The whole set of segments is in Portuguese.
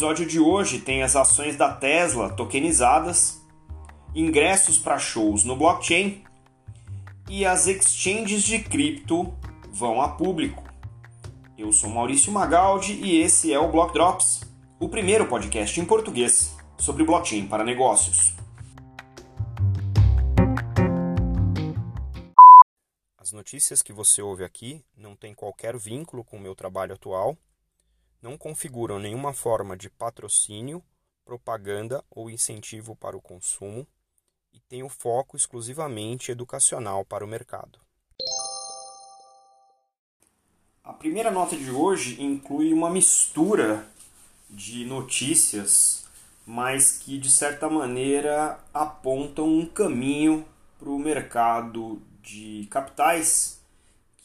episódio de hoje tem as ações da Tesla tokenizadas, ingressos para shows no blockchain e as exchanges de cripto vão a público. Eu sou Maurício Magaldi e esse é o Block Drops, o primeiro podcast em português sobre blockchain para negócios. As notícias que você ouve aqui não têm qualquer vínculo com o meu trabalho atual, não configuram nenhuma forma de patrocínio, propaganda ou incentivo para o consumo e têm o foco exclusivamente educacional para o mercado. A primeira nota de hoje inclui uma mistura de notícias, mas que de certa maneira apontam um caminho para o mercado de capitais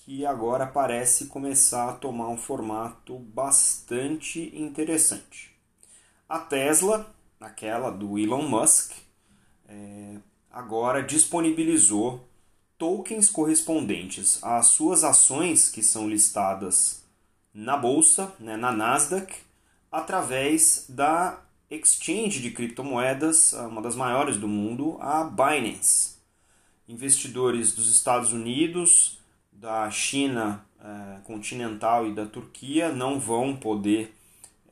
que agora parece começar a tomar um formato bastante interessante. A Tesla, aquela do Elon Musk, é, agora disponibilizou tokens correspondentes às suas ações que são listadas na bolsa, né, na Nasdaq, através da exchange de criptomoedas, uma das maiores do mundo, a Binance. Investidores dos Estados Unidos, da China eh, continental e da Turquia não vão poder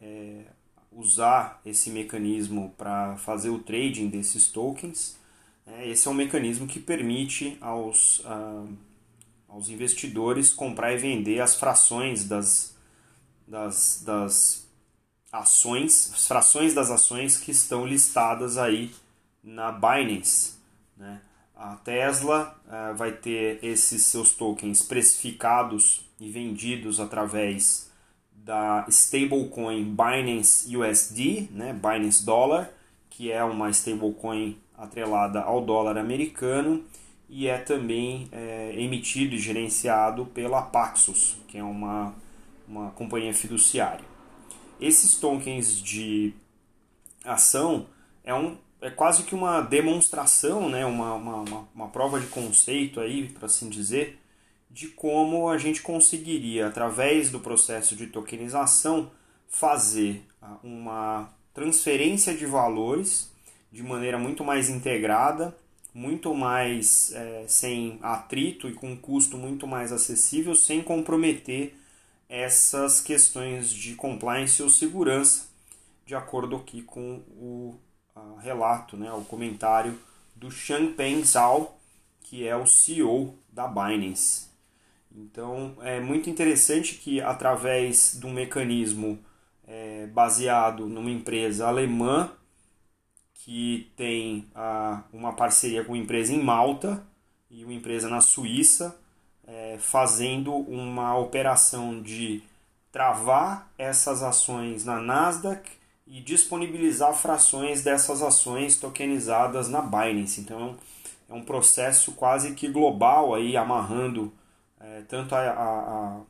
eh, usar esse mecanismo para fazer o trading desses tokens é, esse é um mecanismo que permite aos, uh, aos investidores comprar e vender as frações das, das, das ações, as frações das ações que estão listadas aí na Binance. Né? Tesla uh, vai ter esses seus tokens precificados e vendidos através da stablecoin Binance USD, né? Binance Dollar, que é uma stablecoin atrelada ao dólar americano e é também é, emitido e gerenciado pela Paxos, que é uma, uma companhia fiduciária. Esses tokens de ação é, um, é quase que uma demonstração, né, uma, uma, uma, uma prova de conceito aí, para assim dizer, de como a gente conseguiria, através do processo de tokenização, fazer ah, uma transferência de valores de maneira muito mais integrada, muito mais é, sem atrito e com custo muito mais acessível, sem comprometer essas questões de compliance ou segurança, de acordo aqui com o relato, né, o comentário do Changpeng Zhao, que é o CEO da Binance. Então é muito interessante que através de um mecanismo é, baseado numa empresa alemã que tem ah, uma parceria com uma empresa em Malta e uma empresa na Suíça, é, fazendo uma operação de travar essas ações na Nasdaq e disponibilizar frações dessas ações tokenizadas na Binance. Então é um processo quase que global aí amarrando é, tanto a, a,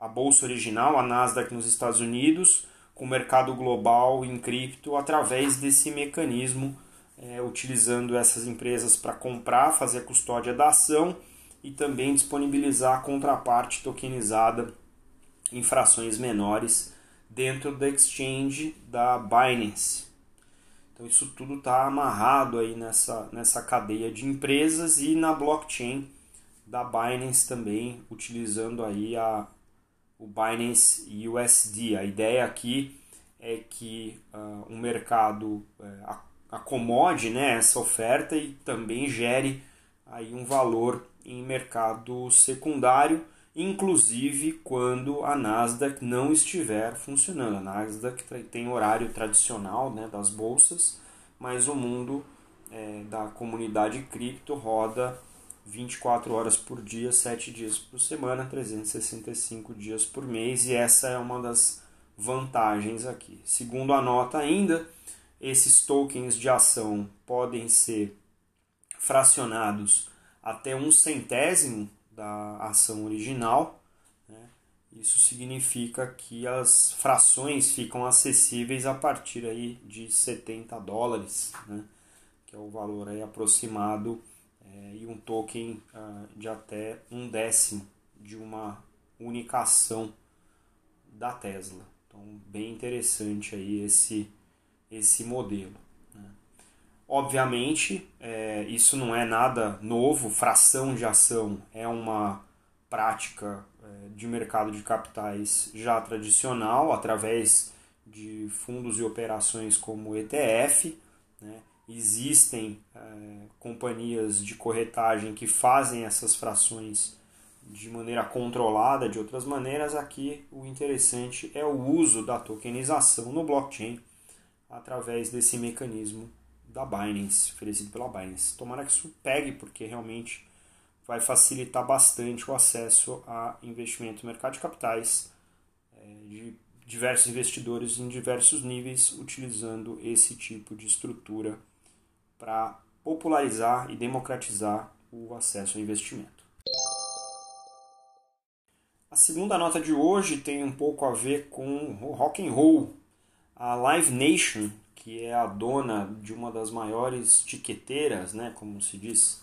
a bolsa original, a Nasdaq nos Estados Unidos, com o mercado global em cripto através desse mecanismo, é, utilizando essas empresas para comprar, fazer a custódia da ação e também disponibilizar a contraparte tokenizada em frações menores dentro da exchange da Binance. Então isso tudo está amarrado aí nessa, nessa cadeia de empresas e na blockchain da Binance também, utilizando aí a, o Binance USD. A ideia aqui é que uh, o mercado uh, acomode né, essa oferta e também gere aí um valor em mercado secundário, inclusive quando a Nasdaq não estiver funcionando. A Nasdaq tem horário tradicional né, das bolsas, mas o mundo é, da comunidade cripto roda 24 horas por dia, 7 dias por semana, 365 dias por mês, e essa é uma das vantagens aqui. Segundo a nota ainda, esses tokens de ação podem ser fracionados até um centésimo da ação original. Né? Isso significa que as frações ficam acessíveis a partir aí de 70 dólares, né? que é o valor aí aproximado é, e um token uh, de até um décimo de uma única ação da Tesla. Então, bem interessante aí esse, esse modelo. Obviamente, é, isso não é nada novo, fração de ação é uma prática é, de mercado de capitais já tradicional, através de fundos e operações como ETF. Né? Existem é, companhias de corretagem que fazem essas frações de maneira controlada, de outras maneiras. Aqui o interessante é o uso da tokenização no blockchain através desse mecanismo da Binance, oferecido pela Binance. Tomara que isso pegue, porque realmente vai facilitar bastante o acesso a investimento no mercado de capitais é, de diversos investidores em diversos níveis, utilizando esse tipo de estrutura para popularizar e democratizar o acesso ao investimento. A segunda nota de hoje tem um pouco a ver com o rock and roll. A Live Nation, que é a dona de uma das maiores tiqueteiras, né, como se diz,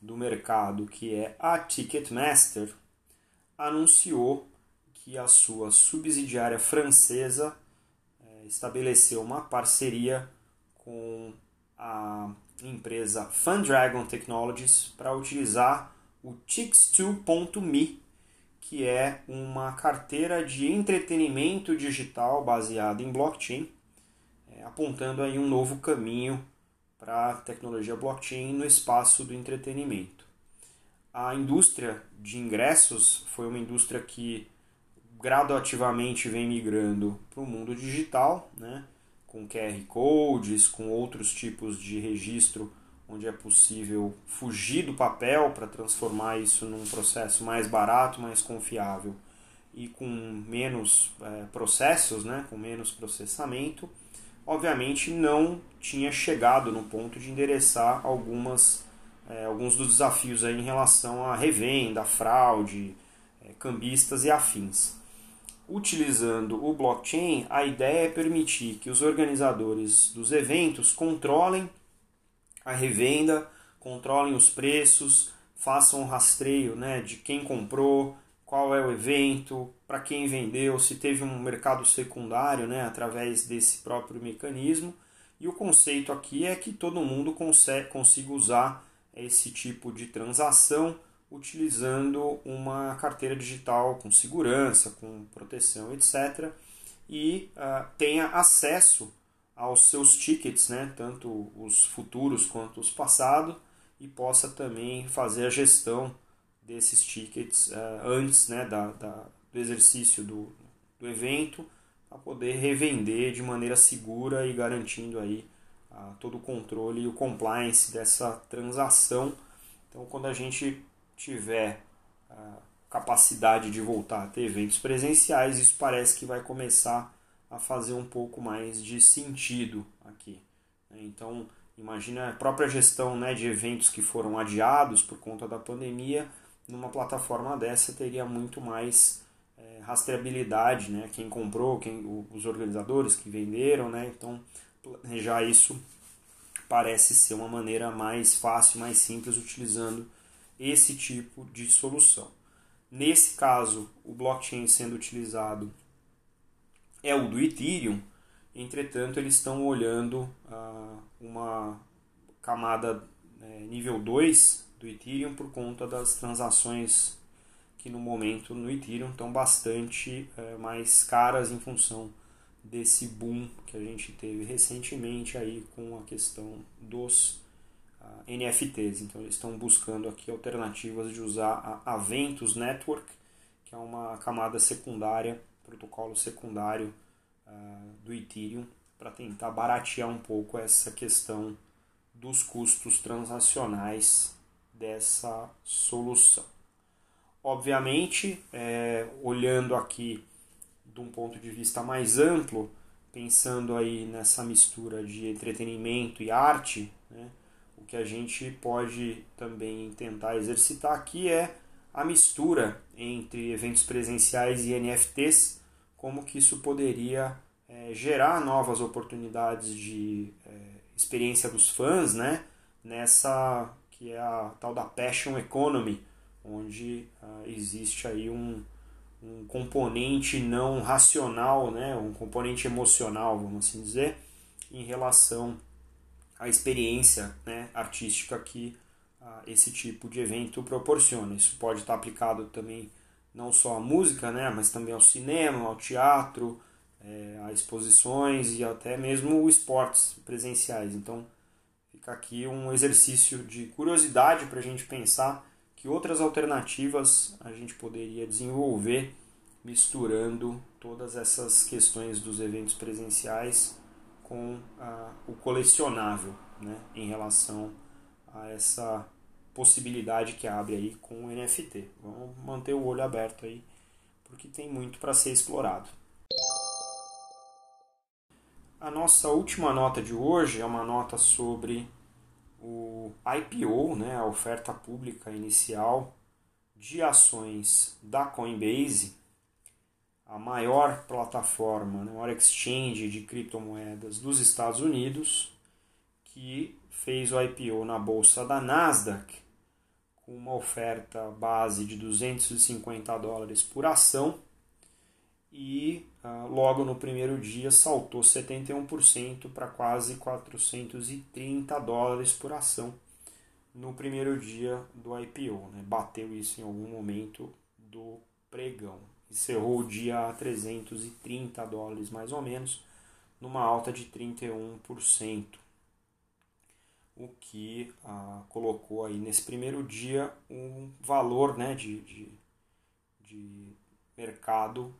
do mercado, que é a Ticketmaster, anunciou que a sua subsidiária francesa é, estabeleceu uma parceria com a empresa Fundragon Technologies para utilizar o Tix2.me, que é uma carteira de entretenimento digital baseada em blockchain, é, apontando aí um novo caminho para a tecnologia blockchain no espaço do entretenimento. A indústria de ingressos foi uma indústria que gradativamente vem migrando para o mundo digital, né? com QR codes, com outros tipos de registro onde é possível fugir do papel para transformar isso num processo mais barato, mais confiável e com menos é, processos, né, com menos processamento, obviamente não tinha chegado no ponto de endereçar algumas, é, alguns dos desafios aí em relação à revenda, fraude, é, cambistas e afins. Utilizando o blockchain, a ideia é permitir que os organizadores dos eventos controlem a revenda, controlem os preços, façam um rastreio né, de quem comprou, qual é o evento, para quem vendeu, se teve um mercado secundário né, através desse próprio mecanismo. E o conceito aqui é que todo mundo consegue, consiga usar esse tipo de transação utilizando uma carteira digital com segurança, com proteção, etc. E uh, tenha acesso aos seus tickets, né, tanto os futuros quanto os passados, e possa também fazer a gestão desses tickets uh, antes né, da, da, do exercício do, do evento, para poder revender de maneira segura e garantindo aí uh, todo o controle e o compliance dessa transação. Então, quando a gente tiver a capacidade de voltar a ter eventos presenciais, isso parece que vai começar a fazer um pouco mais de sentido aqui. Né? Então, imagina a própria gestão né, de eventos que foram adiados por conta da pandemia, numa plataforma dessa teria muito mais é, rastreabilidade, né? quem comprou, quem, os organizadores que venderam, né? então planejar isso parece ser uma maneira mais fácil, mais simples, utilizando esse tipo de solução. Nesse caso, o blockchain sendo utilizado é o do Ethereum, entretanto, eles estão olhando ah, uma camada né, nível 2 do Ethereum por conta das transações que no momento no Ethereum estão bastante eh, mais caras em função desse boom que a gente teve recentemente aí com a questão dos NFTs. Então eles estão buscando aqui alternativas de usar a Aventus Network, que é uma camada secundária, protocolo secundário uh, do Ethereum, para tentar baratear um pouco essa questão dos custos transacionais dessa solução. Obviamente, é, olhando aqui de um ponto de vista mais amplo, pensando aí nessa mistura de entretenimento e arte, né, o que a gente pode também tentar exercitar aqui é a mistura entre eventos presenciais e NFTs, como que isso poderia é, gerar novas oportunidades de é, experiência dos fãs, né? Nessa que é a tal da passion economy, onde uh, existe aí um, um componente não racional, né, um componente emocional, vamos assim dizer, em relação à experiência né, artística que ah, esse tipo de evento proporciona. Isso pode estar aplicado também não só à música, né, mas também ao cinema, ao teatro, é, a exposições e até mesmo esportes presenciais. Então, fica aqui um exercício de curiosidade para a gente pensar que outras alternativas a gente poderia desenvolver misturando todas essas questões dos eventos presenciais com ah, o colecionável né, em relação a essa possibilidade que abre aí com o NFT. Vamos manter o olho aberto aí, porque tem muito para ser explorado. A nossa última nota de hoje é uma nota sobre o IPO, né, a oferta pública inicial de ações da Coinbase, a maior plataforma, a maior exchange de criptomoedas dos Estados Unidos, que fez o IPO na bolsa da Nasdaq com uma oferta base de 250 dólares por ação e ah, logo no primeiro dia saltou 71% para quase 430 dólares por ação no primeiro dia do IPO. Né? Bateu isso em algum momento do pregão. Encerrou o dia a 330 dólares mais ou menos, numa alta de 31%. O que ah, colocou aí nesse primeiro dia um valor né, de, de, de mercado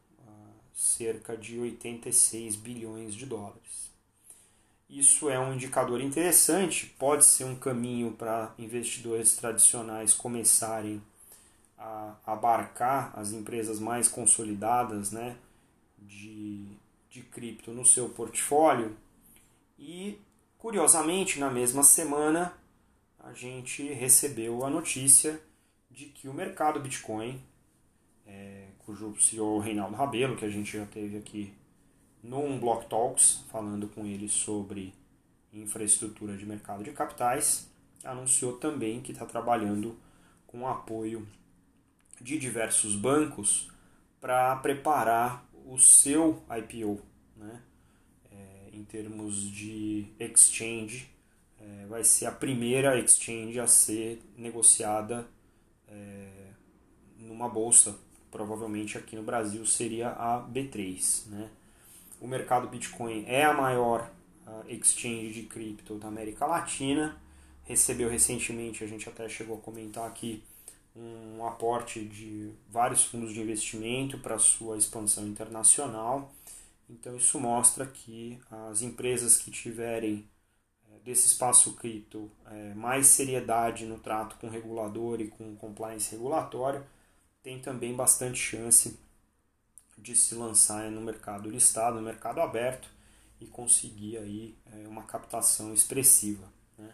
cerca de 86 bilhões de dólares. Isso é um indicador interessante, pode ser um caminho para investidores tradicionais começarem a abarcar as empresas mais consolidadas né, de, de cripto no seu portfólio. E, curiosamente, na mesma semana, a gente recebeu a notícia de que o mercado Bitcoin é, cujo CEO Reinaldo Rabelo, que a gente já teve aqui num Block Talks, falando com ele sobre infraestrutura de mercado de capitais, anunciou também que está trabalhando com o apoio de diversos bancos para preparar o seu IPO, né? É, em termos de exchange, é, vai ser a primeira exchange a ser negociada é, numa bolsa provavelmente aqui no Brasil seria a B3. Né? O mercado Bitcoin é a maior uh, exchange de cripto da América Latina. Recebeu recentemente, a gente até chegou a comentar aqui, um aporte de vários fundos de investimento para sua expansão internacional. Então isso mostra que as empresas que tiverem eh, desse espaço cripto é, mais seriedade no trato com o regulador e com compliance regulatório tem também bastante chance de se lançar no mercado listado, no mercado aberto e conseguir aí é, uma captação expressiva. Né?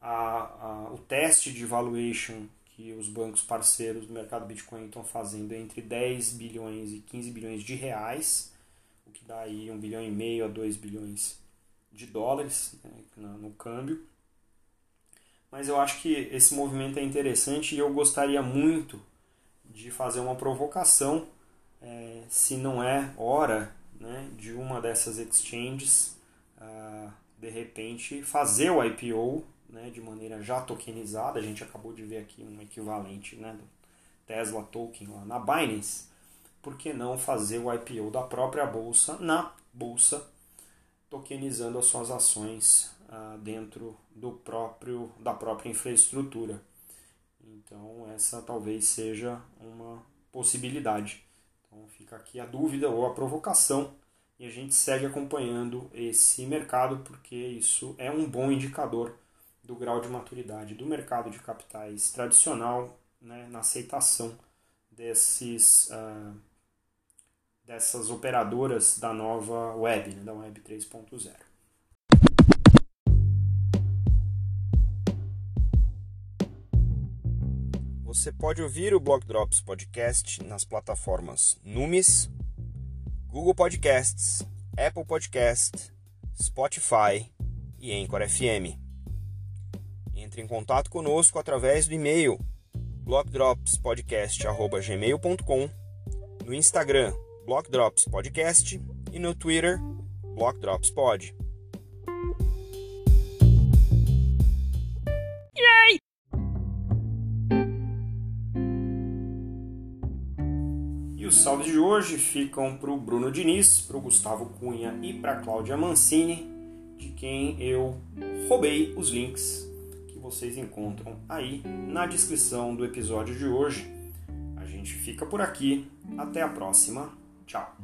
A, a, o teste de valuation que os bancos parceiros do mercado Bitcoin estão fazendo é entre 10 bilhões e 15 bilhões de reais, o que dá aí 1 bilhão e meio a 2 bilhões de dólares né, no câmbio. Mas eu acho que esse movimento é interessante e eu gostaria muito de fazer uma provocação, é, se não é hora né, de uma dessas exchanges, uh, de repente, fazer o IPO né, de maneira já tokenizada. A gente acabou de ver aqui um equivalente né, do Tesla Token lá na Binance. Por que não fazer o IPO da própria bolsa na bolsa, tokenizando as suas ações uh, dentro do próprio, da própria infraestrutura? Então, essa talvez seja uma possibilidade. Então, fica aqui a dúvida ou a provocação e a gente segue acompanhando esse mercado porque isso é um bom indicador do grau de maturidade do mercado de capitais tradicional né, na aceitação desses, uh, dessas operadoras da nova web, né, da web 3.0. Você pode ouvir o Blog Drops Podcast nas plataformas Numis, Google Podcasts, Apple Podcast, Spotify e Anchor FM. Entre em contato conosco através do e-mail blogdropspodcast.gmail.com no Instagram Block Drops Podcast e no Twitter Block salves de hoje ficam para o Bruno Diniz, para o Gustavo Cunha e para Cláudia Mancini, de quem eu roubei os links que vocês encontram aí na descrição do episódio de hoje. A gente fica por aqui. Até a próxima. Tchau.